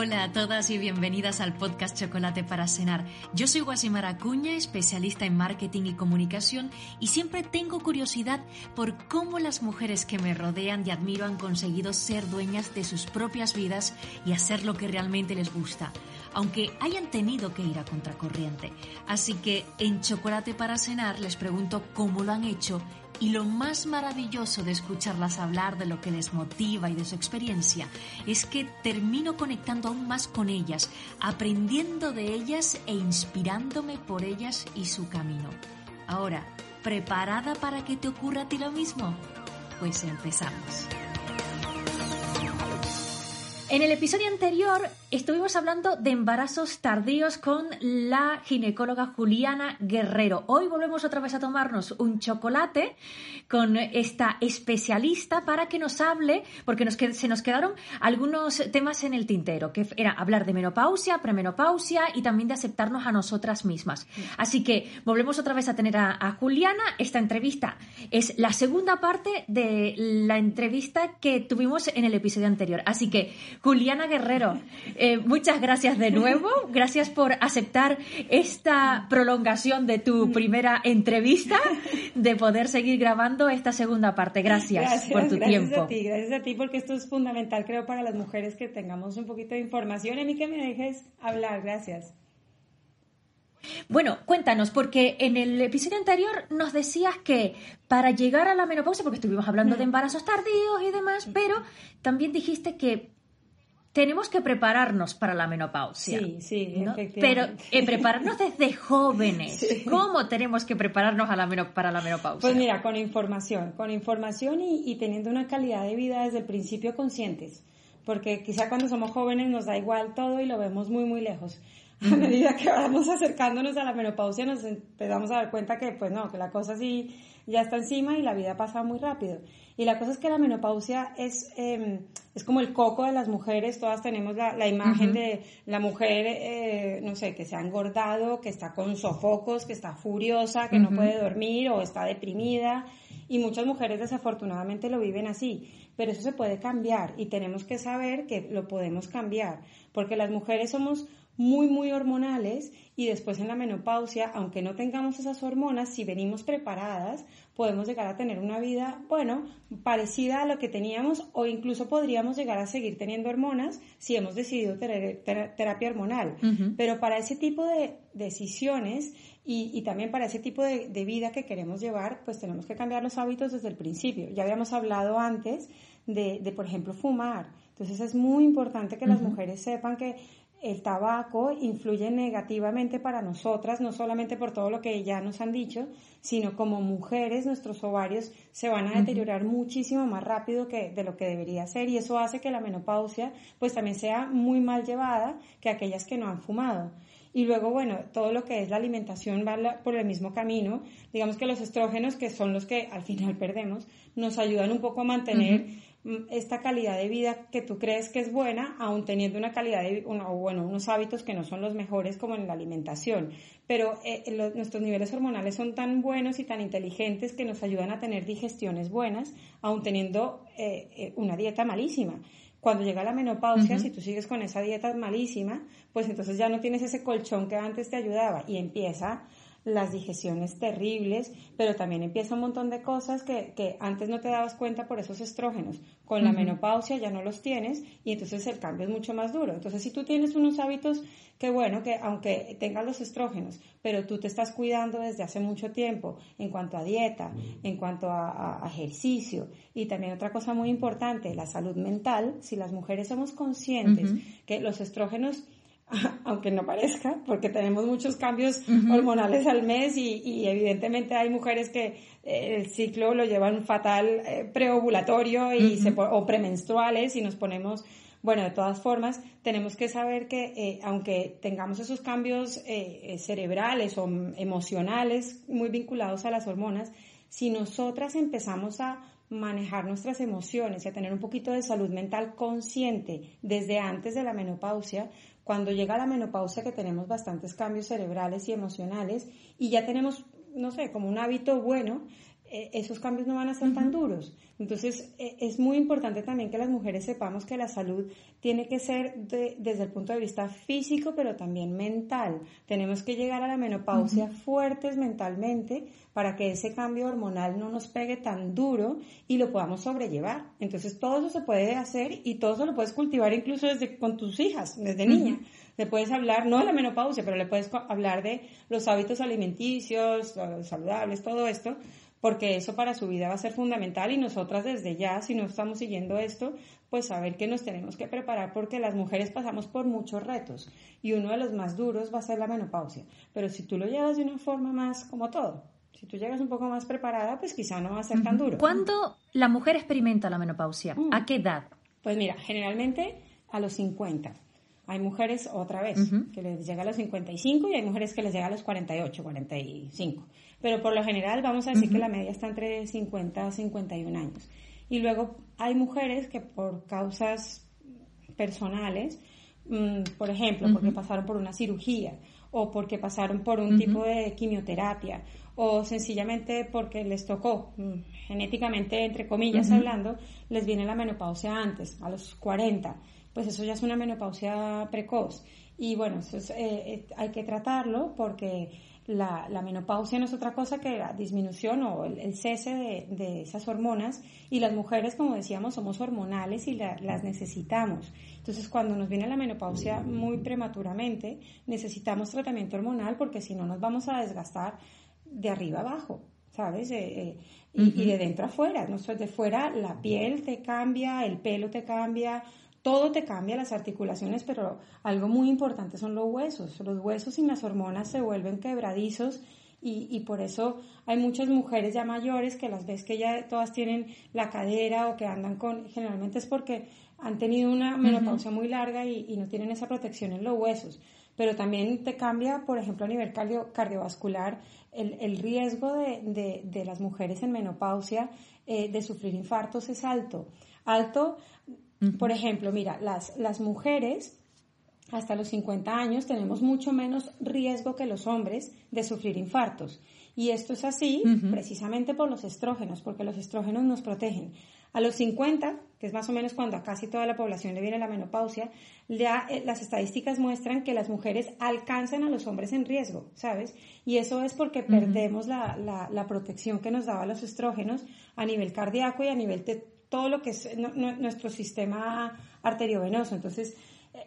Hola a todas y bienvenidas al podcast Chocolate para Cenar. Yo soy Guasimar Acuña, especialista en marketing y comunicación y siempre tengo curiosidad por cómo las mujeres que me rodean y admiro han conseguido ser dueñas de sus propias vidas y hacer lo que realmente les gusta, aunque hayan tenido que ir a contracorriente. Así que en Chocolate para Cenar les pregunto cómo lo han hecho y lo más maravilloso de escucharlas hablar de lo que les motiva y de su experiencia es que termino conectando aún más con ellas, aprendiendo de ellas e inspirándome por ellas y su camino. Ahora, ¿preparada para que te ocurra a ti lo mismo? Pues empezamos. En el episodio anterior estuvimos hablando de embarazos tardíos con la ginecóloga Juliana Guerrero. Hoy volvemos otra vez a tomarnos un chocolate con esta especialista para que nos hable, porque se nos quedaron algunos temas en el tintero, que era hablar de menopausia, premenopausia y también de aceptarnos a nosotras mismas. Así que volvemos otra vez a tener a Juliana. Esta entrevista es la segunda parte de la entrevista que tuvimos en el episodio anterior. Así que Juliana Guerrero, eh, muchas gracias de nuevo. Gracias por aceptar esta prolongación de tu primera entrevista, de poder seguir grabando esta segunda parte. Gracias, por tu tiempo. Gracias a ti, gracias a ti, porque esto es fundamental, creo, para las mujeres que tengamos un poquito de información. A mí que me dejes hablar, gracias. Bueno, cuéntanos, porque en el episodio anterior nos decías que para llegar a la menopausia, porque estuvimos hablando de embarazos tardíos y demás, pero también dijiste que tenemos que prepararnos para la menopausia. Sí, sí, efectivamente. Pero eh, prepararnos desde jóvenes. ¿Cómo tenemos que prepararnos a la para la menopausia? Pues mira, con información, con información y, teniendo una calidad de vida desde el principio conscientes. Porque quizá cuando somos jóvenes nos da igual todo y lo vemos muy, muy lejos. A medida que vamos acercándonos a la menopausia nos empezamos a dar cuenta que, pues no, que la cosa sí ya está encima y la vida pasa muy rápido. Y la cosa es que la menopausia es, em, es como el coco de las mujeres, todas tenemos la, la imagen de la mujer, eh, no sé, que se ha engordado, que está con sofocos, que está furiosa, que no puede dormir o está deprimida. Y muchas mujeres desafortunadamente lo viven así, pero eso se puede cambiar y tenemos que saber que lo podemos cambiar, porque las mujeres somos muy, muy hormonales y después en la menopausia, aunque no tengamos esas hormonas, si venimos preparadas, podemos llegar a tener una vida, bueno, parecida a lo que teníamos o incluso podríamos llegar a seguir teniendo hormonas si hemos decidido tener terapia hormonal. Pero para ese tipo de decisiones y, también para ese tipo de, vida que queremos llevar, pues tenemos que cambiar los hábitos desde el principio. Ya habíamos hablado antes de, de por ejemplo, fumar. Entonces es muy importante que las mujeres sepan que el tabaco influye negativamente para nosotras, no solamente por todo lo que ya nos han dicho, sino como mujeres nuestros ovarios se van a deteriorar muchísimo más rápido que de lo que debería ser y eso hace que la menopausia pues también sea muy mal llevada que aquellas que no han fumado. Y luego, bueno, todo lo que es la alimentación va por el mismo camino. Digamos que los estrógenos, que son los que al final perdemos, nos ayudan un poco a mantener esta calidad de vida que tú crees que es buena, aún teniendo una calidad de, o bueno, unos hábitos que no son los mejores como en la alimentación. Pero eh, nuestros niveles hormonales son tan buenos y tan inteligentes que nos ayudan a tener digestiones buenas, aún teniendo eh, eh, una dieta malísima. Cuando llega la menopausia, si tú sigues con esa dieta malísima, pues entonces ya no tienes ese colchón que antes te ayudaba y empieza las digestiones terribles, pero también empieza un montón de cosas que, que antes no te dabas cuenta por esos estrógenos. Con la menopausia ya no los tienes y entonces el cambio es mucho más duro. Entonces, si tú tienes unos hábitos que bueno, que aunque tengas los estrógenos, pero tú te estás cuidando desde hace mucho tiempo en cuanto a dieta, en cuanto a, ejercicio. Y también otra cosa muy importante, la salud mental, si las mujeres somos conscientes que los estrógenos aunque no parezca, porque tenemos muchos cambios hormonales al mes y, evidentemente hay mujeres que eh, el ciclo lo llevan fatal eh, preovulatorio y o premenstruales y nos ponemos, bueno, de todas formas, tenemos que saber que eh, aunque tengamos esos cambios cerebrales o emocionales muy vinculados a las hormonas, si nosotras empezamos a manejar nuestras emociones y a tener un poquito de salud mental consciente desde antes de la menopausia, cuando llega la menopausia que tenemos bastantes cambios cerebrales y emocionales y ya tenemos, no sé, como un hábito bueno, eh, esos cambios no van a ser tan duros. Entonces, eh, es muy importante también que las mujeres sepamos que la salud tiene que ser desde el punto de vista físico, pero también mental. Tenemos que llegar a la menopausia fuertes mentalmente para que ese cambio hormonal no nos pegue tan duro y lo podamos sobrellevar. Entonces, todo eso se puede hacer y todo eso lo puedes cultivar incluso desde con tus hijas, desde niña. Le puedes hablar, no de la menopausia, pero le puedes hablar de los hábitos alimenticios, saludables, todo esto, porque eso para su vida va a ser fundamental y nosotras desde ya, si no estamos siguiendo esto, pues saber que nos tenemos que preparar porque las mujeres pasamos por muchos retos y uno de los más duros va a ser la menopausia. Pero si tú lo llevas de una forma más como todo, si tú llegas un poco más preparada, pues quizá no va a ser tan duro. ¿Cuándo la mujer experimenta la menopausia? Mm. ¿A qué edad? Pues mira, generalmente a los 50. Hay mujeres, otra vez, que les llega a los 55 y hay mujeres que les llega a los 48, 45 pero por lo general vamos a decir que la media está entre 50 y 51 años. Y luego hay mujeres que por causas personales, mm, por ejemplo, porque pasaron por una cirugía o porque pasaron por un tipo de quimioterapia o sencillamente porque les tocó, mm, genéticamente, entre comillas hablando, les viene la menopausia antes, a los 40, pues eso ya es una menopausia precoz. Y bueno, eso eh, eh, hay que tratarlo porque la, menopausia no es otra cosa que la disminución o el, cese de, esas hormonas y las mujeres, como decíamos, somos hormonales y las necesitamos. Entonces, cuando nos viene la menopausia muy prematuramente, necesitamos tratamiento hormonal porque si no nos vamos a desgastar de arriba abajo. ¿Sabes? Eh, eh, y, y, de dentro afuera. ¿no? De fuera la piel te cambia, el pelo te cambia, todo te cambia, las articulaciones, pero algo muy importante son los huesos. Los huesos sin las hormonas se vuelven quebradizos y, por eso hay muchas mujeres ya mayores que las ves que ya todas tienen la cadera o que andan con, generalmente es porque han tenido una menopausia muy larga y, no tienen esa protección en los huesos. Pero también te cambia, por ejemplo, a nivel cardiovascular, el, riesgo de, las mujeres en menopausia eh, de sufrir infartos es alto. Alto por ejemplo, mira, las, las mujeres hasta los 50 años tenemos mucho menos riesgo que los hombres de sufrir infartos. Y esto es así precisamente por los estrógenos, porque los estrógenos nos protegen. A los 50, que es más o menos cuando a casi toda la población le viene la menopausia, ya eh, las estadísticas muestran que las mujeres alcanzan a los hombres en riesgo, ¿sabes? Y eso es porque perdemos la, la, la, protección que nos daba los estrógenos a nivel cardíaco y a nivel todo lo que es nuestro sistema arteriovenoso. Entonces,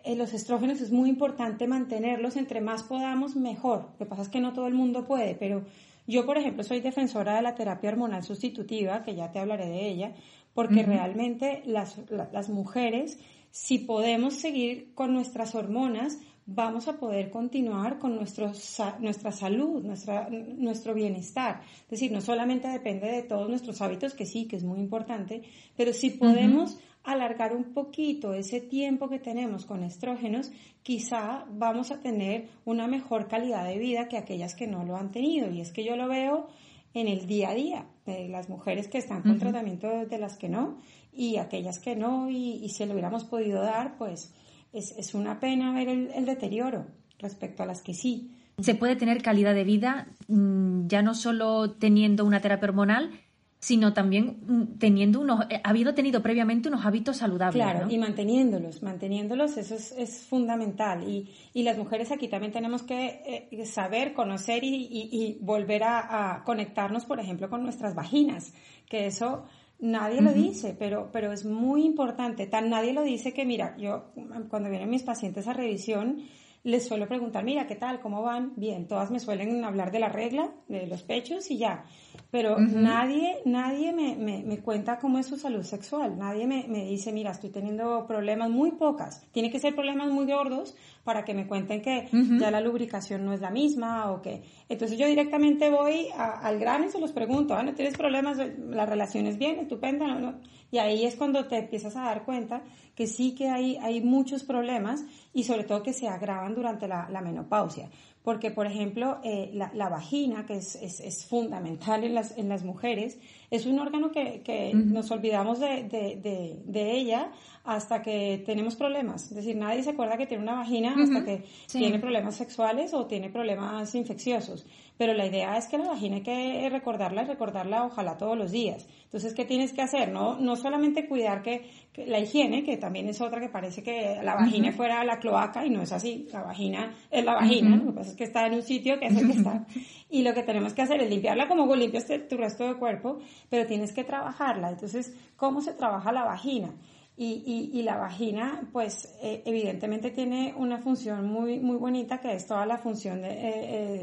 eh, los estrógenos es muy importante mantenerlos, entre más podamos, mejor. Lo que pasa es que no todo el mundo puede, pero yo, por ejemplo, soy defensora de la terapia hormonal sustitutiva, que ya te hablaré de ella, porque realmente las, las mujeres, si podemos seguir con nuestras hormonas, vamos a poder continuar con nuestro, nuestra salud, nuestra, nuestro bienestar. Es decir, no solamente depende de todos nuestros hábitos, que sí, que es muy importante, pero si podemos alargar un poquito ese tiempo que tenemos con estrógenos, quizá vamos a tener una mejor calidad de vida que aquellas que no lo han tenido. Y es que yo lo veo en el día a día, de las mujeres que están con tratamiento de las que no, y aquellas que no, y, y si lo hubiéramos podido dar, pues es, es una pena ver el, deterioro respecto a las que sí. Se puede tener calidad de vida mm, ya no solo teniendo una terapia hormonal, sino también mm, teniendo unos, eh, habiendo tenido previamente unos hábitos saludables. Claro, y manteniéndolos, manteniéndolos, eso es, es fundamental. Y, y, las mujeres aquí también tenemos que eh, saber, conocer y, y, volver a, a, conectarnos, por ejemplo, con nuestras vaginas, que eso Nadie lo dice, pero, pero es muy importante. Tan nadie lo dice que, mira, yo cuando vienen mis pacientes a revisión, les suelo preguntar, mira, ¿qué tal? ¿Cómo van? Bien, todas me suelen hablar de la regla, de los pechos y ya. Pero nadie, nadie me, me, cuenta cómo es su salud sexual. Nadie me, me, dice, mira, estoy teniendo problemas muy pocas. Tiene que ser problemas muy gordos para que me cuenten que ya la lubricación no es la misma o que... Entonces yo directamente voy al grano y se los pregunto, ¿no tienes problemas? ¿La relación es bien? ¿Estupenda? ¿No? Y ahí es cuando te empiezas a dar cuenta que sí que hay, hay muchos problemas y sobre todo que se agravan durante la, menopausia. porque, por ejemplo, eh, la, vagina, que es, es, fundamental en las, en las mujeres, es un órgano que, que nos olvidamos de, de, de, ella hasta que tenemos problemas. Es decir, nadie se acuerda que tiene una vagina hasta que tiene problemas sexuales o tiene problemas infecciosos. Pero la idea es que la vagina hay que recordarla y recordarla ojalá todos los días. Entonces, ¿qué tienes que hacer? No, no solamente cuidar que, la higiene, que también es otra que parece que la vagina fuera la cloaca y no es así. La vagina es la vagina, lo que pasa es que está en un sitio que es el que está. Y lo que tenemos que hacer es limpiarla como limpias tu resto de cuerpo, pero tienes que trabajarla. Entonces, ¿cómo se trabaja la vagina? Y, y, la vagina, pues eh, evidentemente tiene una función muy, muy bonita que es toda la función de, eh,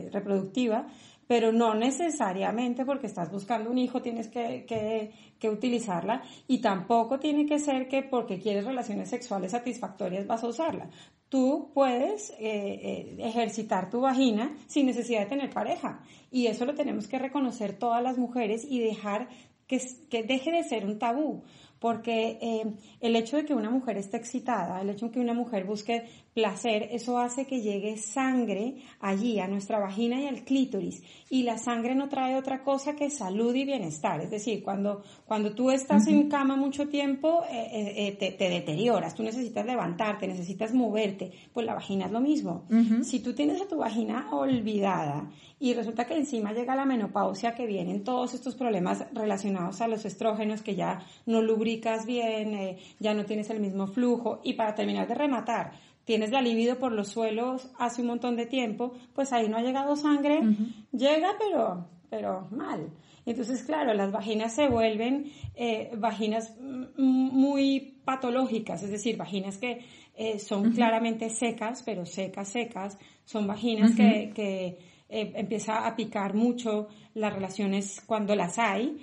eh, reproductiva, pero no necesariamente porque estás buscando un hijo tienes que, que, utilizarla y tampoco tiene que ser que porque quieres relaciones sexuales satisfactorias vas a usarla. Tú puedes eh, ejercitar tu vagina sin necesidad de tener pareja y eso lo tenemos que reconocer todas las mujeres y dejar que, que deje de ser un tabú porque eh, el hecho de que una mujer esté excitada, el hecho de que una mujer busque placer, eso hace que llegue sangre allí, a nuestra vagina y al clítoris. Y la sangre no trae otra cosa que salud y bienestar. Es decir, cuando, cuando tú estás en cama mucho tiempo, eh, eh, te, te, deterioras, tú necesitas levantarte, necesitas moverte. Pues la vagina es lo mismo. Si tú tienes a tu vagina olvidada y resulta que encima llega la menopausia, que vienen todos estos problemas relacionados a los estrógenos, que ya no lubricas bien, eh, ya no tienes el mismo flujo. Y para terminar de rematar, tienes la libido por los suelos hace un montón de tiempo, pues ahí no ha llegado sangre, llega pero, pero mal. Entonces, claro, las vaginas se vuelven eh, vaginas muy patológicas, es decir, vaginas que eh, son claramente secas, pero secas, secas, son vaginas que, que eh, empieza a picar mucho, las relaciones cuando las hay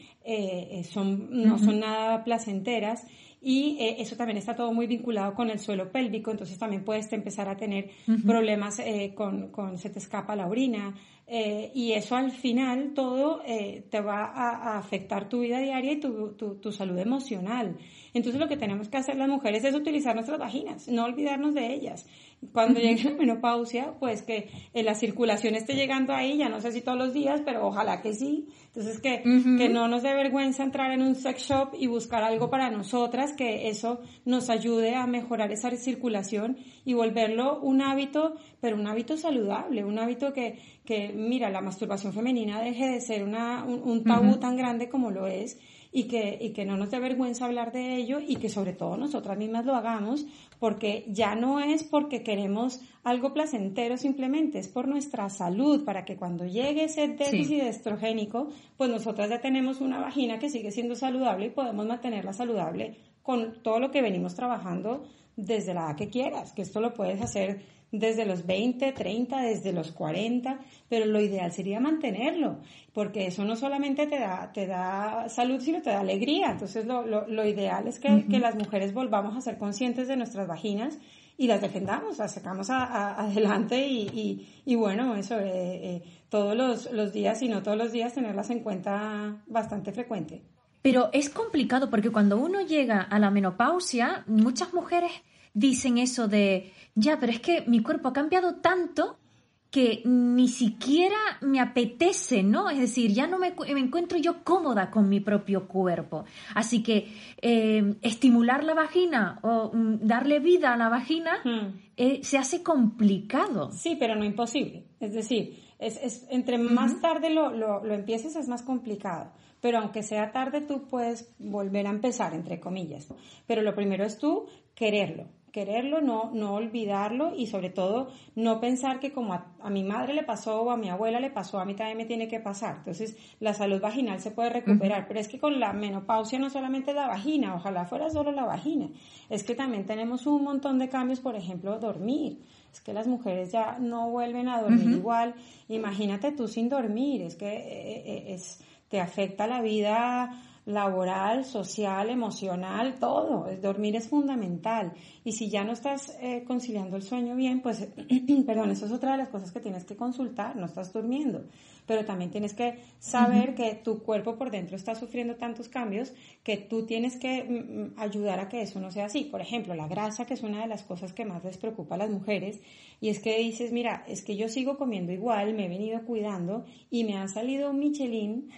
son, no son nada placenteras y eso también está todo muy vinculado con el suelo pélvico, entonces también puedes empezar a tener problemas con, con, se te escapa la orina y eso al final todo te va a, afectar tu vida diaria y tu, tu, tu salud emocional. Entonces lo que tenemos que hacer las mujeres es utilizar nuestras vaginas, no olvidarnos de ellas cuando llegue la menopausia, pues que eh, la circulación esté llegando ahí, ya no sé si todos los días, pero ojalá que sí. Entonces que, que no nos dé vergüenza entrar en un sex shop y buscar algo para nosotras, que eso nos ayude a mejorar esa circulación y volverlo un hábito, pero un hábito saludable, un hábito que, que mira, la masturbación femenina deje de ser una, un, tabú tan grande como lo es y que, y que no nos dé vergüenza hablar de ello y que sobre todo nosotras mismas lo hagamos porque ya no es porque queremos algo placentero simplemente, es por nuestra salud, para que cuando llegue ese déficit estrogénico, pues nosotras ya tenemos una vagina que sigue siendo saludable y podemos mantenerla saludable con todo lo que venimos trabajando desde la edad que quieras, que esto lo puedes hacer desde los 20, 30, desde los 40, pero lo ideal sería mantenerlo, porque eso no solamente te da, te da salud, sino te da alegría. Entonces lo, lo, lo ideal es que, que, las mujeres volvamos a ser conscientes de nuestras vaginas y las defendamos, las sacamos adelante y, y, y, bueno, eso, eh, eh, todos los, los días y no todos los días tenerlas en cuenta bastante frecuente. Pero es complicado porque cuando uno llega a la menopausia, muchas mujeres dicen eso de, ya, pero es que mi cuerpo ha cambiado tanto que ni siquiera me apetece, ¿no? Es decir, ya no me, encuentro yo cómoda con mi propio cuerpo. Así que eh, estimular la vagina o mm, darle vida a la vagina hmm. eh, se hace complicado. Sí, pero no imposible. Es decir, es, entre más tarde lo, lo, lo empieces es más complicado pero aunque sea tarde tú puedes volver a empezar, entre comillas. Pero lo primero es tú quererlo, quererlo, no, no olvidarlo y sobre todo no pensar que como a, mi madre le pasó o a mi abuela le pasó, a mí también me tiene que pasar. Entonces la salud vaginal se puede recuperar, pero es que con la menopausia no solamente la vagina, ojalá fuera solo la vagina, es que también tenemos un montón de cambios, por ejemplo, dormir. Es que las mujeres ya no vuelven a dormir igual. Imagínate tú sin dormir, es que eh, eh, es, te afecta la vida laboral, social, emocional, todo. Dormir es fundamental. Y si ya no estás eh, conciliando el sueño bien, pues, perdón, eso es otra de las cosas que tienes que consultar, no estás durmiendo. Pero también tienes que saber que tu cuerpo por dentro está sufriendo tantos cambios que tú tienes que mm, mm, ayudar a que eso no sea así. Por ejemplo, la grasa, que es una de las cosas que más les preocupa a las mujeres, y es que dices, mira, es que yo sigo comiendo igual, me he venido cuidando y me ha salido un Michelin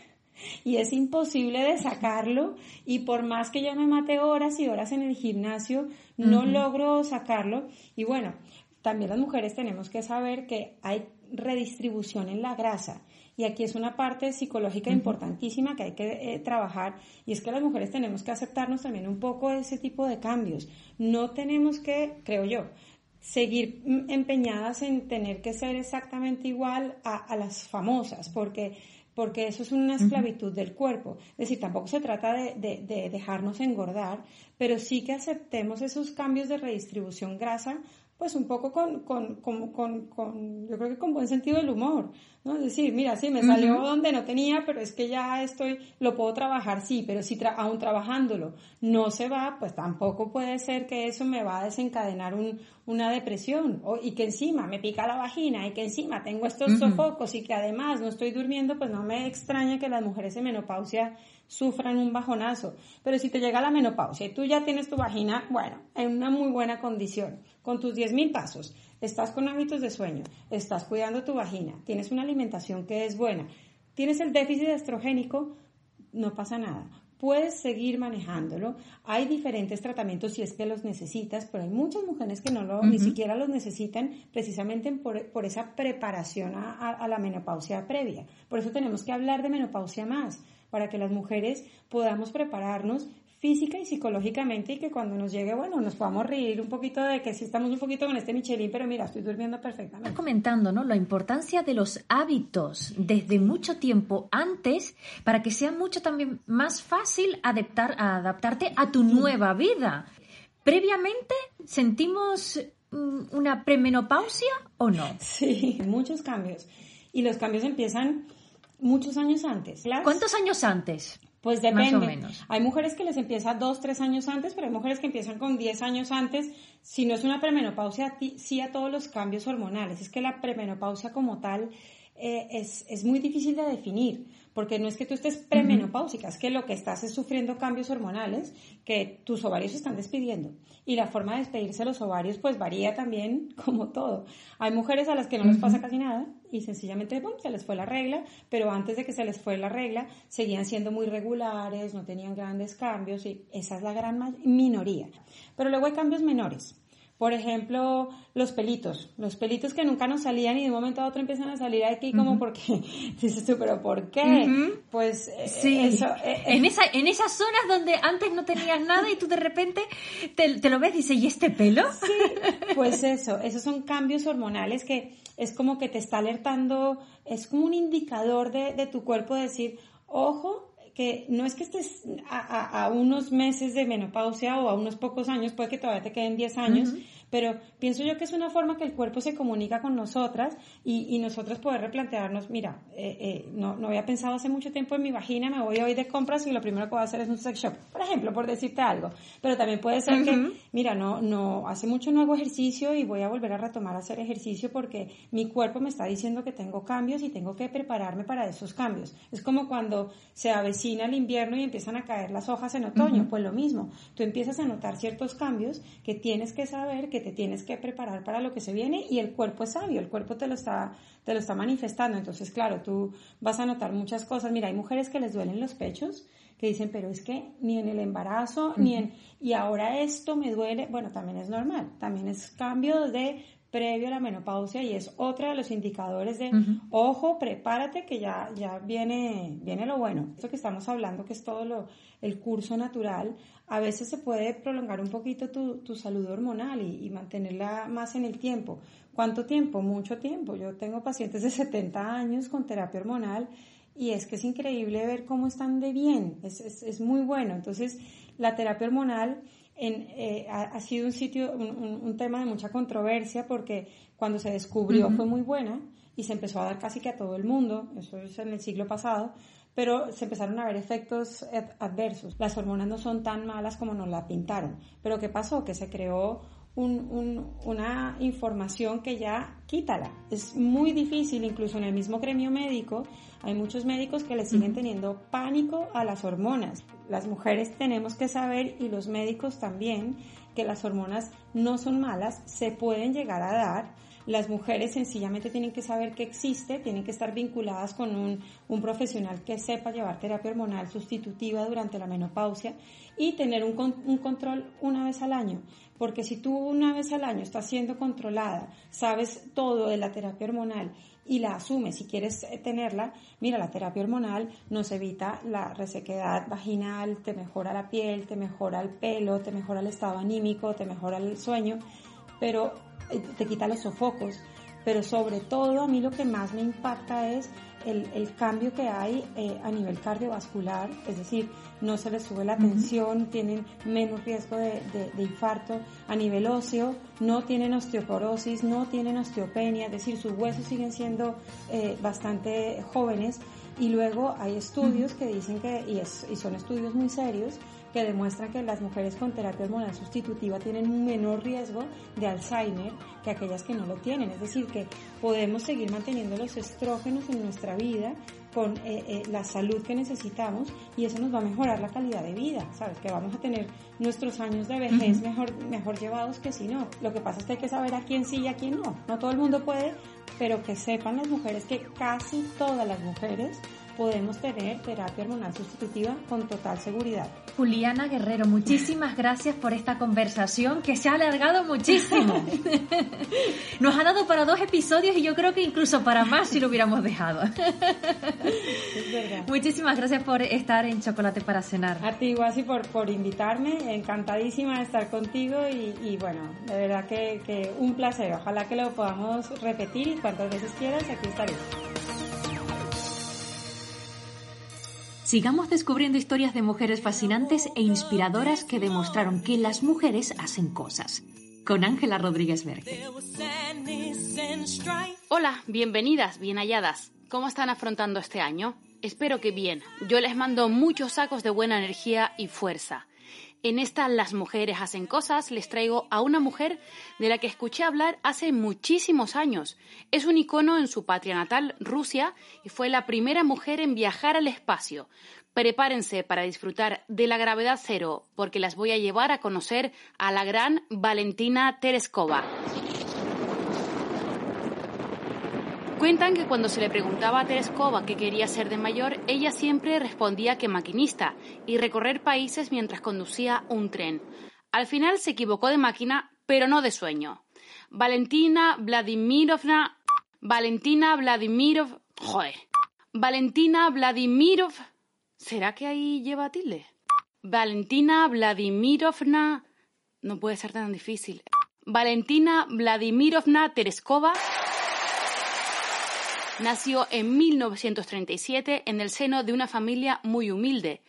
y es imposible de sacarlo y por más que yo me mate horas y horas en el gimnasio, no logro sacarlo. Y bueno, también las mujeres tenemos que saber que hay redistribución en la grasa. Y aquí es una parte psicológica importantísima que hay que eh, trabajar y es que las mujeres tenemos que aceptarnos también un poco ese tipo de cambios. No tenemos que, creo yo, seguir mm, empeñadas en tener que ser exactamente igual a las famosas, porque porque eso es una esclavitud del cuerpo. Es decir, tampoco se trata de, dejarnos engordar, pero sí que aceptemos esos cambios de redistribución grasa, pues un poco con, con, con, con, yo creo que con buen sentido del humor, ¿no? Es decir, mira, sí, me salió donde no tenía, pero es que ya estoy, lo puedo trabajar, sí, pero si aún trabajándolo no se va, pues tampoco puede ser que eso me va a desencadenar un, una depresión o, y que encima me pica la vagina y que encima tengo estos sofocos y que además no estoy durmiendo, pues no me extraña que las mujeres en menopausia sufran un bajonazo. Pero si te llega la menopausia y tú ya tienes tu vagina, bueno, en una muy buena condición, con tus 10.000 pasos, estás con hábitos de sueño, estás cuidando tu vagina, tienes una alimentación que es buena, tienes el déficit estrogénico, no pasa nada puedes seguir manejándolo. Hay diferentes tratamientos si es que los necesitas, pero hay muchas mujeres que no lo, ni siquiera los necesitan precisamente por, esa preparación a, la menopausia previa. Por eso tenemos que hablar de menopausia más, para que las mujeres podamos prepararnos física y psicológicamente y que cuando nos llegue, bueno, nos podamos reír un poquito de que si estamos un poquito con este Michelin, pero mira, estoy durmiendo perfectamente. Comentando, ¿no? La importancia de los hábitos desde mucho tiempo antes para que sea mucho también más fácil adaptar, adaptarte a tu nueva vida. Previamente, ¿sentimos mm, una premenopausia o no? Sí, muchos cambios. Y los cambios empiezan muchos años antes. ¿Cuántos años antes? Pues depende. Hay mujeres que les empieza dos, tres años antes, pero hay mujeres que empiezan con diez años antes. Si no es una premenopausia, sí a todos los cambios hormonales. Es que la premenopausia como tal eh, es, es muy difícil de definir porque no es que tú estés premenopáusica, es que lo que estás es sufriendo cambios hormonales que tus ovarios están despidiendo. Y la forma de despedirse los ovarios pues varía también como todo. Hay mujeres a las que no les pasa casi nada y sencillamente se les fue la regla, pero antes de que se les fue la regla seguían siendo muy regulares, no tenían grandes cambios y esa es la gran minoría. Pero luego hay cambios menores. Por ejemplo, los pelitos, los pelitos que nunca nos salían y de un momento a otro empiezan a salir aquí como porque dices tú, pero ¿por qué? Pues eh, sí. Eso, eh, en esa en esas zonas donde antes no tenías nada y tú de repente te, lo ves y dices, ¿y este pelo? Sí, pues eso, esos son cambios hormonales que es como que te está alertando, es como un indicador de, de tu cuerpo de decir, ojo, que no es que estés a, unos meses de menopausia o a unos pocos años, puede que todavía te queden 10 años, pero pienso yo que es una forma que el cuerpo se comunica con nosotras y, y nosotras poder replantearnos, mira, eh, eh, no, no había pensado hace mucho tiempo en mi vagina, me voy hoy de compras y lo primero que voy a hacer es un sex shop, por ejemplo, por decirte algo. Pero también puede ser que, mira, no, no, hace mucho no hago ejercicio y voy a volver a retomar a hacer ejercicio porque mi cuerpo me está diciendo que tengo cambios y tengo que prepararme para esos cambios. Es como cuando se avecina el invierno y empiezan a caer las hojas en otoño, pues lo mismo. Tú empiezas a notar ciertos cambios que tienes que saber que te tienes que preparar para lo que se viene y el cuerpo es sabio, el cuerpo te lo está, te lo está manifestando. Entonces, claro, tú vas a notar muchas cosas. Mira, hay mujeres que les duelen los pechos, que dicen, pero es que ni en el embarazo, ni en, y ahora esto me duele. Bueno, también es normal, también es cambio de previo a la menopausia y es otro de los indicadores de, ojo, prepárate que ya, ya viene, viene lo bueno. Esto que estamos hablando, que es todo lo, el curso natural, a veces se puede prolongar un poquito tu, tu salud hormonal y, y, mantenerla más en el tiempo. ¿Cuánto tiempo? Mucho tiempo. Yo tengo pacientes de 70 años con terapia hormonal y es que es increíble ver cómo están de bien, es, es, es muy bueno. Entonces, la terapia hormonal en, eh, ha, sido un sitio, un, un, tema de mucha controversia porque cuando se descubrió fue muy buena y se empezó a dar casi que a todo el mundo, eso es en el siglo pasado, pero se empezaron a ver efectos adversos. Las hormonas no son tan malas como nos la pintaron. Pero ¿qué pasó? Que se creó una información que ya quítala. Es muy difícil, incluso en el mismo gremio médico, hay muchos médicos que le siguen teniendo pánico a las hormonas. Las mujeres tenemos que saber, y los médicos también, que las hormonas no son malas, se pueden llegar a dar las mujeres sencillamente tienen que saber que existe, tienen que estar vinculadas con un, un profesional que sepa llevar terapia hormonal sustitutiva durante la menopausia y tener un, un control una vez al año. Porque si tú una vez al año estás siendo controlada, sabes todo de la terapia hormonal y la asumes si quieres tenerla, mira, la terapia hormonal nos evita la resequedad vaginal, te mejora la piel, te mejora el pelo, te mejora el estado anímico, te mejora el sueño, pero eh, te quita los sofocos, pero sobre todo a mí lo que más me impacta es el, cambio que hay eh, a nivel cardiovascular, es decir, no se les sube la tensión, tienen menos riesgo de, infarto, a nivel óseo, no tienen osteoporosis, no tienen osteopenia, es decir, sus huesos siguen siendo eh, bastante jóvenes. Y luego hay estudios que dicen que, y, y son estudios muy serios, que demuestran que las mujeres con terapia hormonal sustitutiva tienen un menor riesgo de Alzheimer que aquellas que no lo tienen. Es decir, que podemos seguir manteniendo los estrógenos en nuestra vida con eh, eh, la salud que necesitamos y eso nos va a mejorar la calidad de vida, ¿sabes? Que vamos a tener nuestros años de vejez mejor, mejor llevados que si no. Lo que pasa es que hay que saber a quién sí y a quién no. No todo el mundo puede, pero que sepan las mujeres que casi todas las mujeres podemos tener terapia hormonal sustitutiva con total seguridad. Juliana Guerrero, muchísimas gracias por esta conversación que se ha alargado muchísimo. Nos ha dado para dos episodios y yo creo que incluso para más si lo hubiéramos dejado. Muchísimas gracias por estar en Chocolate para Cenar. A ti, Guasi, por, por invitarme. Encantadísima de estar contigo y, bueno, de verdad que, que un placer. Ojalá que lo podamos repetir y cuantas veces quieras, aquí estaré. Sigamos descubriendo historias de mujeres fascinantes e inspiradoras que demostraron que las mujeres hacen cosas. Con Ángela Rodríguez Verde. Hola, bienvenidas, bien halladas. ¿Cómo están afrontando este año? Espero que bien. Yo les mando muchos sacos de buena energía y fuerza. En esta Las mujeres hacen cosas les traigo a una mujer de la que escuché hablar hace muchísimos años. Es un icono en su patria natal, Rusia, y fue la primera mujer en viajar al espacio. Prepárense para disfrutar de la gravedad cero, porque las voy a llevar a conocer a la gran Valentina Tereskova. Cuentan que cuando se le preguntaba a Tereskova qué quería ser de mayor, ella siempre respondía que maquinista y recorrer países mientras conducía un tren. Al final se equivocó de máquina, pero no de sueño. Valentina Vladimirovna. Valentina Vladimirov. Joder. Valentina Vladimirov. ¿Será que ahí lleva tilde? Valentina Vladimirovna. No puede ser tan difícil. Valentina Vladimirovna Tereskova Nació en 1937 en el seno de una familia muy humilde.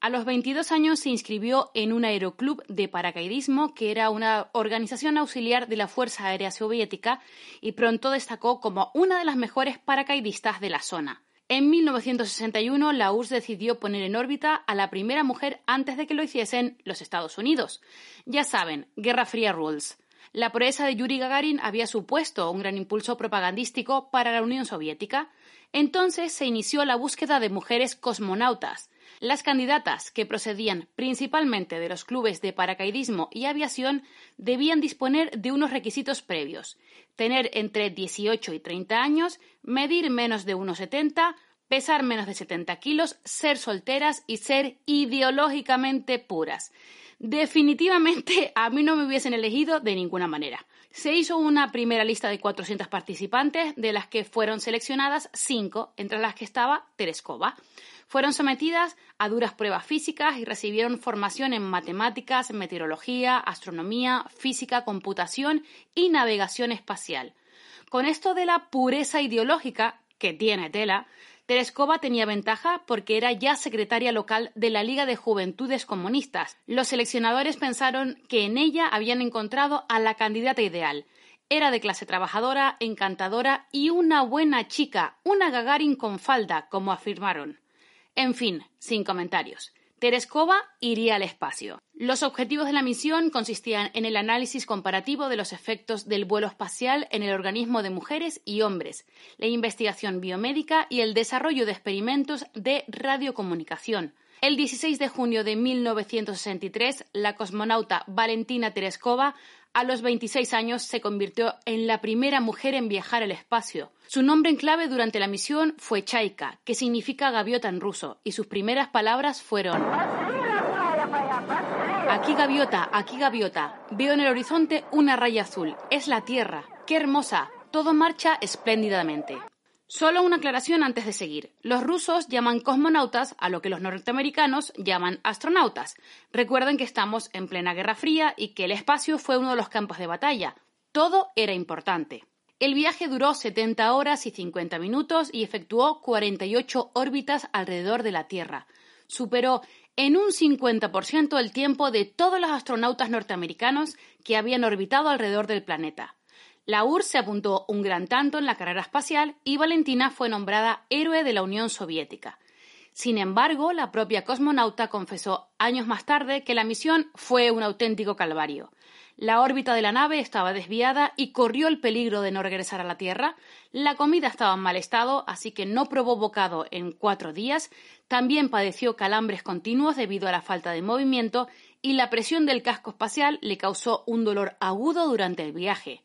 A los 22 años se inscribió en un aeroclub de paracaidismo, que era una organización auxiliar de la Fuerza Aérea Soviética, y pronto destacó como una de las mejores paracaidistas de la zona. En 1961, la URSS decidió poner en órbita a la primera mujer antes de que lo hiciesen los Estados Unidos. Ya saben, Guerra Fría Rules. La proeza de Yuri Gagarin había supuesto un gran impulso propagandístico para la Unión Soviética. Entonces se inició la búsqueda de mujeres cosmonautas. Las candidatas, que procedían principalmente de los clubes de paracaidismo y aviación, debían disponer de unos requisitos previos. Tener entre 18 y 30 años, medir menos de 1,70, pesar menos de 70 kilos, ser solteras y ser ideológicamente puras. Definitivamente a mí no me hubiesen elegido de ninguna manera. Se hizo una primera lista de 400 participantes, de las que fueron seleccionadas cinco, entre las que estaba Tereskova. Fueron sometidas a duras pruebas físicas y recibieron formación en matemáticas, meteorología, astronomía, física, computación y navegación espacial. Con esto de la pureza ideológica, que tiene tela, Tereskova tenía ventaja porque era ya secretaria local de la Liga de Juventudes Comunistas. Los seleccionadores pensaron que en ella habían encontrado a la candidata ideal. Era de clase trabajadora, encantadora y una buena chica, una Gagarin con falda, como afirmaron. En fin, sin comentarios. Tereskova iría al espacio. Los objetivos de la misión consistían en el análisis comparativo de los efectos del vuelo espacial en el organismo de mujeres y hombres, la investigación biomédica y el desarrollo de experimentos de radiocomunicación. El 16 de junio de 1963, la cosmonauta Valentina Tereskova a los 26 años se convirtió en la primera mujer en viajar al espacio. Su nombre en clave durante la misión fue Chaika, que significa gaviota en ruso, y sus primeras palabras fueron Aquí gaviota, aquí gaviota. Veo en el horizonte una raya azul. Es la Tierra. ¡Qué hermosa! Todo marcha espléndidamente. Solo una aclaración antes de seguir. Los rusos llaman cosmonautas a lo que los norteamericanos llaman astronautas. Recuerden que estamos en plena Guerra Fría y que el espacio fue uno de los campos de batalla. Todo era importante. El viaje duró 70 horas y 50 minutos y efectuó 48 órbitas alrededor de la Tierra. Superó en un 50% el tiempo de todos los astronautas norteamericanos que habían orbitado alrededor del planeta. La URSS apuntó un gran tanto en la carrera espacial y Valentina fue nombrada héroe de la Unión Soviética. Sin embargo, la propia cosmonauta confesó años más tarde que la misión fue un auténtico calvario. La órbita de la nave estaba desviada y corrió el peligro de no regresar a la Tierra. La comida estaba en mal estado, así que no probó bocado en cuatro días. También padeció calambres continuos debido a la falta de movimiento y la presión del casco espacial le causó un dolor agudo durante el viaje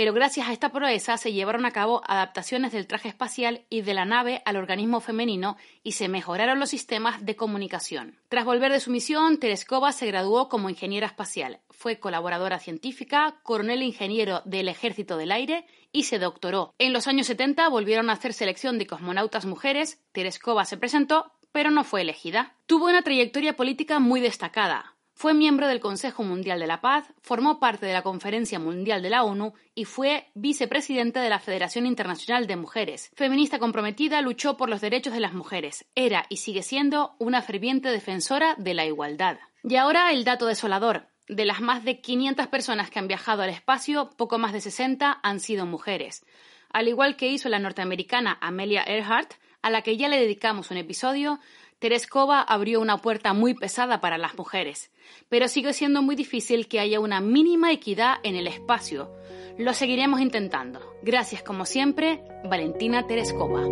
pero gracias a esta proeza se llevaron a cabo adaptaciones del traje espacial y de la nave al organismo femenino y se mejoraron los sistemas de comunicación. Tras volver de su misión, Tereskova se graduó como ingeniera espacial, fue colaboradora científica, coronel ingeniero del Ejército del Aire y se doctoró. En los años 70 volvieron a hacer selección de cosmonautas mujeres, Tereskova se presentó, pero no fue elegida. Tuvo una trayectoria política muy destacada. Fue miembro del Consejo Mundial de la Paz, formó parte de la Conferencia Mundial de la ONU y fue vicepresidente de la Federación Internacional de Mujeres. Feminista comprometida, luchó por los derechos de las mujeres. Era y sigue siendo una ferviente defensora de la igualdad. Y ahora el dato desolador. De las más de 500 personas que han viajado al espacio, poco más de 60 han sido mujeres. Al igual que hizo la norteamericana Amelia Earhart, a la que ya le dedicamos un episodio, Tereskova abrió una puerta muy pesada para las mujeres, pero sigue siendo muy difícil que haya una mínima equidad en el espacio. Lo seguiremos intentando. Gracias como siempre, Valentina Tereskova.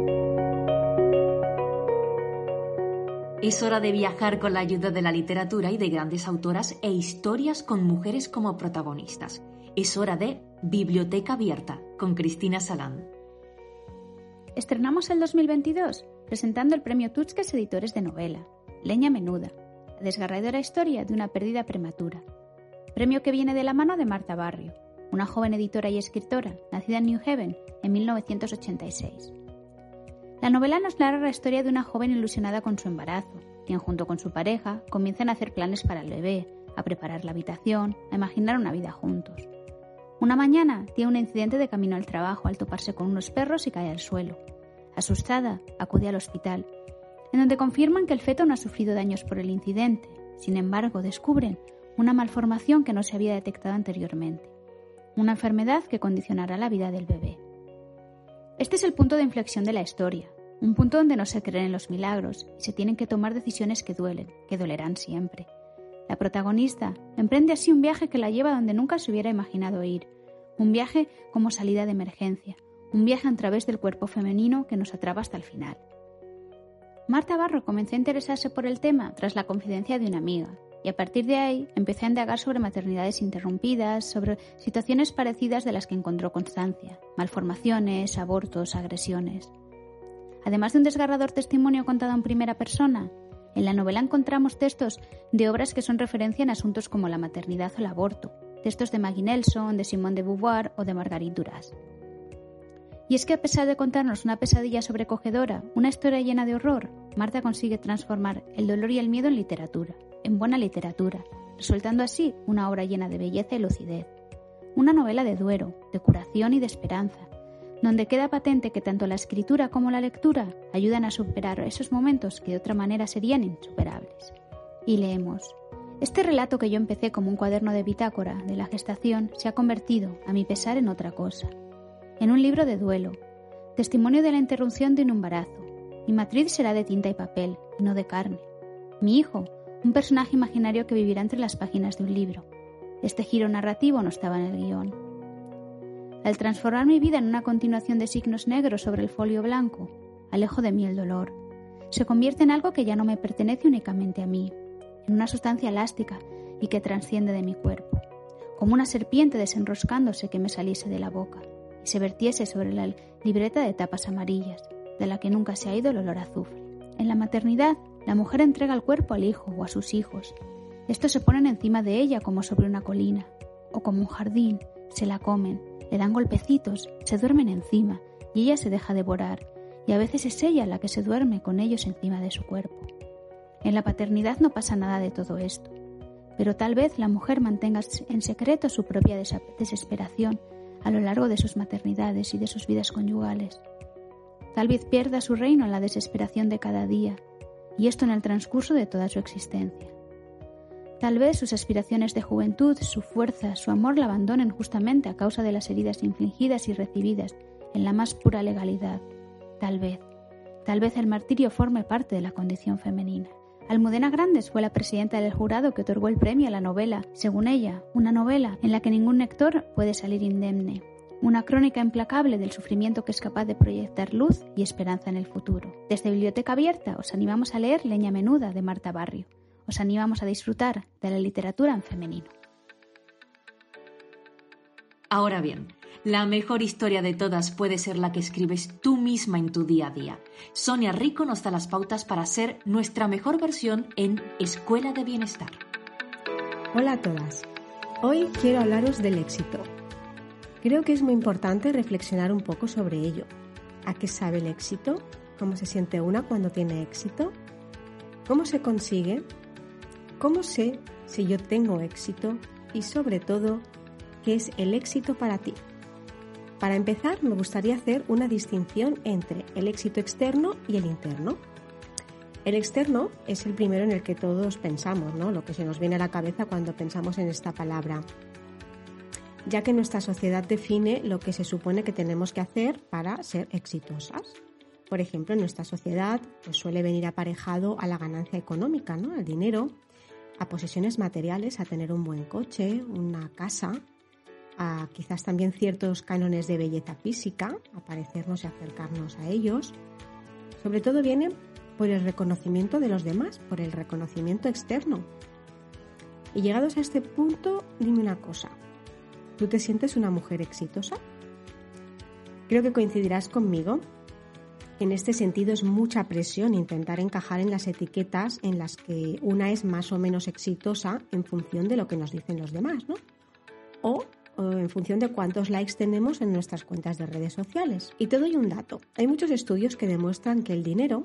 Es hora de viajar con la ayuda de la literatura y de grandes autoras e historias con mujeres como protagonistas. Es hora de Biblioteca Abierta con Cristina Salán. Estrenamos el 2022 presentando el premio Tuxkes Editores de Novela, Leña Menuda, la desgarradora historia de una pérdida prematura. Premio que viene de la mano de Marta Barrio, una joven editora y escritora nacida en New Haven en 1986. La novela nos narra la historia de una joven ilusionada con su embarazo, quien junto con su pareja comienzan a hacer planes para el bebé, a preparar la habitación, a imaginar una vida juntos. Una mañana tiene un incidente de camino al trabajo al toparse con unos perros y cae al suelo. Asustada, acude al hospital, en donde confirman que el feto no ha sufrido daños por el incidente. Sin embargo, descubren una malformación que no se había detectado anteriormente, una enfermedad que condicionará la vida del bebé. Este es el punto de inflexión de la historia, un punto donde no se creen en los milagros y se tienen que tomar decisiones que duelen, que dolerán siempre. La protagonista emprende así un viaje que la lleva donde nunca se hubiera imaginado ir, un viaje como salida de emergencia, un viaje a través del cuerpo femenino que nos atrapa hasta el final. Marta Barro comenzó a interesarse por el tema tras la confidencia de una amiga, y a partir de ahí empecé a indagar sobre maternidades interrumpidas, sobre situaciones parecidas de las que encontró constancia, malformaciones, abortos, agresiones. Además de un desgarrador testimonio contado en primera persona, en la novela encontramos textos de obras que son referencia en asuntos como la maternidad o el aborto, textos de Maggie Nelson, de Simone de Beauvoir o de Marguerite Duras. Y es que a pesar de contarnos una pesadilla sobrecogedora, una historia llena de horror, Marta consigue transformar el dolor y el miedo en literatura, en buena literatura, resultando así una obra llena de belleza y lucidez. Una novela de duero, de curación y de esperanza, donde queda patente que tanto la escritura como la lectura ayudan a superar esos momentos que de otra manera serían insuperables. Y leemos, este relato que yo empecé como un cuaderno de bitácora de la gestación se ha convertido, a mi pesar, en otra cosa en un libro de duelo, testimonio de la interrupción de un embarazo. Mi matriz será de tinta y papel, y no de carne. Mi hijo, un personaje imaginario que vivirá entre las páginas de un libro. Este giro narrativo no estaba en el guion. Al transformar mi vida en una continuación de signos negros sobre el folio blanco, alejo de mí el dolor. Se convierte en algo que ya no me pertenece únicamente a mí, en una sustancia elástica y que transciende de mi cuerpo, como una serpiente desenroscándose que me saliese de la boca y se vertiese sobre la libreta de tapas amarillas, de la que nunca se ha ido el olor azufre. En la maternidad, la mujer entrega el cuerpo al hijo o a sus hijos. Estos se ponen encima de ella como sobre una colina, o como un jardín, se la comen, le dan golpecitos, se duermen encima, y ella se deja devorar, y a veces es ella la que se duerme con ellos encima de su cuerpo. En la paternidad no pasa nada de todo esto, pero tal vez la mujer mantenga en secreto su propia desesperación a lo largo de sus maternidades y de sus vidas conyugales. Tal vez pierda su reino en la desesperación de cada día, y esto en el transcurso de toda su existencia. Tal vez sus aspiraciones de juventud, su fuerza, su amor la abandonen justamente a causa de las heridas infligidas y recibidas en la más pura legalidad. Tal vez. Tal vez el martirio forme parte de la condición femenina. Almudena Grandes fue la presidenta del jurado que otorgó el premio a la novela, según ella, una novela en la que ningún lector puede salir indemne, una crónica implacable del sufrimiento que es capaz de proyectar luz y esperanza en el futuro. Desde Biblioteca Abierta os animamos a leer Leña Menuda de Marta Barrio. Os animamos a disfrutar de la literatura en femenino. Ahora bien, la mejor historia de todas puede ser la que escribes tú misma en tu día a día. Sonia Rico nos da las pautas para ser nuestra mejor versión en Escuela de Bienestar. Hola a todas. Hoy quiero hablaros del éxito, Creo que es muy importante reflexionar un poco sobre ello. ¿A qué sabe el éxito? ¿Cómo se siente una cuando tiene éxito? ¿Cómo se consigue? ¿Cómo sé si yo tengo éxito? Y sobre todo, ¿qué es el éxito para ti? Para empezar, me gustaría hacer una distinción entre el éxito externo y el interno. El externo es el primero en el que todos pensamos, ¿no? Lo que se nos viene a la cabeza cuando pensamos en esta palabra ya que nuestra sociedad define lo que se supone que tenemos que hacer para ser exitosas. Por ejemplo, en nuestra sociedad pues, suele venir aparejado a la ganancia económica, ¿no? al dinero, a posesiones materiales, a tener un buen coche, una casa, a quizás también ciertos cánones de belleza física, a parecernos y acercarnos a ellos. Sobre todo viene por el reconocimiento de los demás, por el reconocimiento externo. Y llegados a este punto, dime una cosa, ¿Tú te sientes una mujer exitosa? Creo que coincidirás conmigo. En este sentido es mucha presión intentar encajar en las etiquetas en las que una es más o menos exitosa en función de lo que nos dicen los demás, ¿no? O, en función de cuántos likes tenemos en nuestras cuentas de redes sociales. Y te doy un dato. Hay muchos estudios que demuestran que el dinero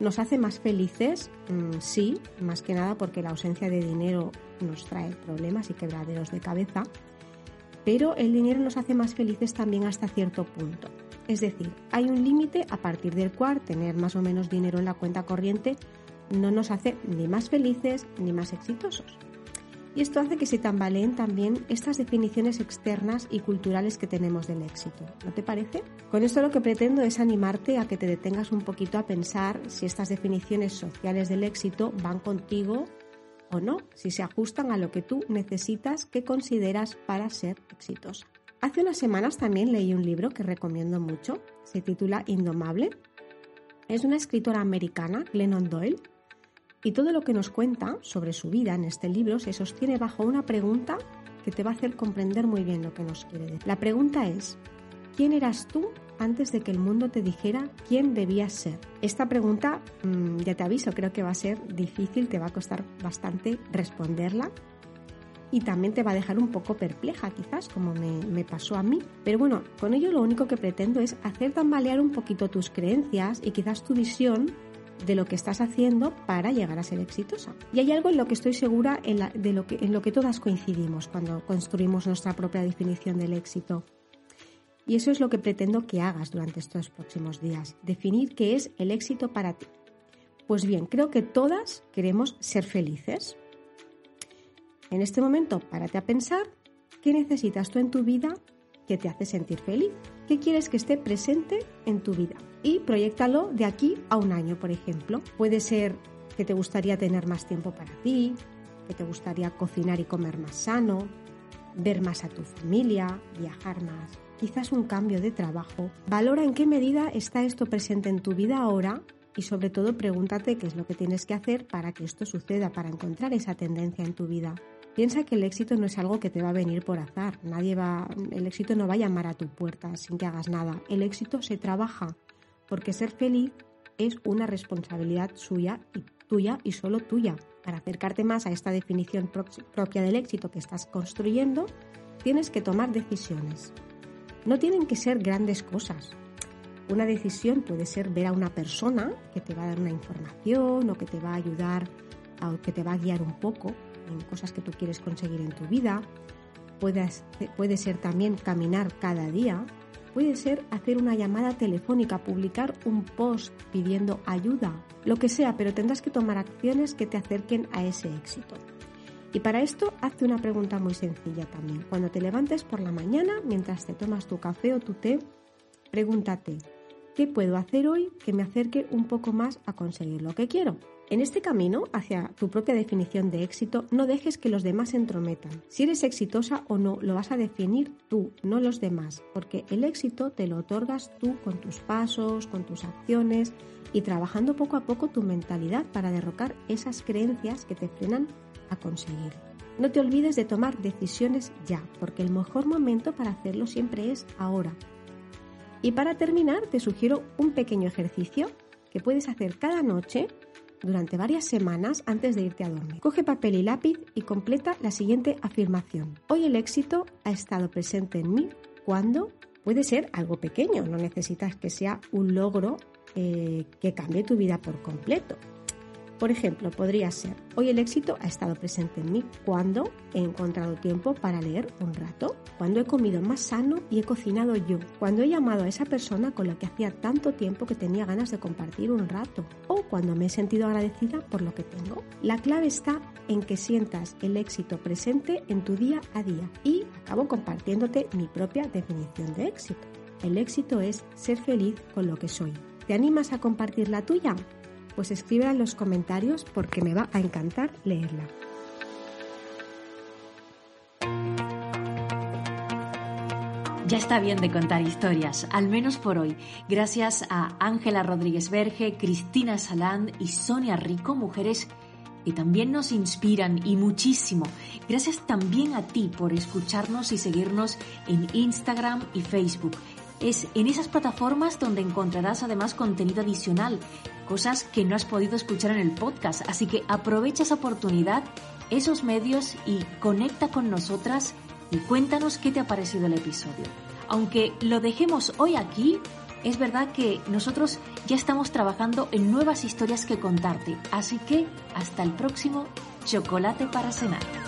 nos hace más felices, mm, sí, más que nada porque la ausencia de dinero nos trae problemas y quebraderos de cabeza, pero el dinero nos hace más felices también hasta cierto punto. Es decir, hay un límite a partir del cual tener más o menos dinero en la cuenta corriente no nos hace ni más felices ni más exitosos. Y esto hace que se tambaleen también estas definiciones externas y culturales que tenemos del éxito. ¿No te parece? Con esto lo que pretendo es animarte a que te detengas un poquito a pensar si estas definiciones sociales del éxito van contigo o no, si se ajustan a lo que tú necesitas que consideras para ser exitosa. Hace unas semanas también leí un libro que recomiendo mucho, se titula Indomable. Es una escritora americana, Glennon Doyle, y todo lo que nos cuenta sobre su vida en este libro se sostiene bajo una pregunta que te va a hacer comprender muy bien lo que nos quiere decir. La pregunta es, ¿quién eras tú antes de que el mundo te dijera quién debías ser? Esta pregunta, mm, ya te aviso, creo que va a ser difícil, te va a costar bastante responderla y también te va a dejar un poco perpleja quizás, como me, pasó a mí. Pero bueno, con ello lo único que pretendo es hacer tambalear un poquito tus creencias y quizás tu visión de lo que estás haciendo para llegar a ser exitosa. Y hay algo en lo que estoy segura de lo que, en lo que todas coincidimos cuando construimos nuestra propia definición del éxito. Y eso es lo que pretendo que hagas durante estos próximos días, definir qué es el éxito para ti. Pues bien, creo que todas queremos ser felices. En este momento, párate a pensar qué necesitas tú en tu vida que te hace sentir feliz, qué quieres que esté presente en tu vida. Y proyectalo de aquí a un año, por ejemplo. Puede ser que te gustaría tener más tiempo para ti, que te gustaría cocinar y comer más sano, ver más a tu familia, viajar más, quizás un cambio de trabajo. Valora en qué medida está esto presente en tu vida ahora y sobre todo pregúntate qué es lo que tienes que hacer para que esto suceda, para encontrar esa tendencia en tu vida. Piensa que el éxito no es algo que te va a venir por azar. Nadie va, el éxito no va a llamar a tu puerta sin que hagas nada. El éxito se trabaja, porque ser feliz es una responsabilidad suya y tuya y solo tuya. Para acercarte más a esta definición propia del éxito que estás construyendo, tienes que tomar decisiones. No tienen que ser grandes cosas. Una decisión puede ser ver a una persona que te va a dar una información o que te va a ayudar o que te va a guiar un poco cosas que tú quieres conseguir en tu vida. Puede, puede ser también caminar cada día. Puede ser hacer una llamada telefónica, publicar un post pidiendo ayuda, lo que sea, pero tendrás que tomar acciones que te acerquen a ese éxito. Y para esto, hazte una pregunta muy sencilla también. Cuando te levantes por la mañana, mientras te tomas tu café o tu té, pregúntate, ¿qué puedo hacer hoy que me acerque un poco más a conseguir lo que quiero? En este camino hacia tu propia definición de éxito, no dejes que los demás entrometan. Si eres exitosa o no, lo vas a definir tú, no los demás, porque el éxito te lo otorgas tú con tus pasos, con tus acciones y trabajando poco a poco tu mentalidad para derrocar esas creencias que te frenan a conseguir. No te olvides de tomar decisiones ya, porque el mejor momento para hacerlo siempre es ahora. Y para terminar, te sugiero un pequeño ejercicio que puedes hacer cada noche durante varias semanas antes de irte a dormir. Coge papel y lápiz y completa la siguiente afirmación. Hoy el éxito ha estado presente en mí cuando puede ser algo pequeño, no necesitas que sea un logro eh, que cambie tu vida por completo. Por ejemplo, podría ser, hoy el éxito ha estado presente en mí cuando he encontrado tiempo para leer un rato, cuando he comido más sano y he cocinado yo, cuando he llamado a esa persona con la que hacía tanto tiempo que tenía ganas de compartir un rato, o cuando me he sentido agradecida por lo que tengo. La clave está en que sientas el éxito presente en tu día a día y acabo compartiéndote mi propia definición de éxito. El éxito es ser feliz con lo que soy. ¿Te animas a compartir la tuya? Pues escríbela en los comentarios porque me va a encantar leerla. Ya está bien de contar historias, al menos por hoy. Gracias a Ángela Rodríguez Verge, Cristina Salán y Sonia Rico, mujeres que también nos inspiran y muchísimo. Gracias también a ti por escucharnos y seguirnos en Instagram y Facebook. Es en esas plataformas donde encontrarás además contenido adicional, cosas que no has podido escuchar en el podcast. Así que aprovecha esa oportunidad, esos medios y conecta con nosotras y cuéntanos qué te ha parecido el episodio. Aunque lo dejemos hoy aquí, es verdad que nosotros ya estamos trabajando en nuevas historias que contarte. Así que hasta el próximo Chocolate para cenar.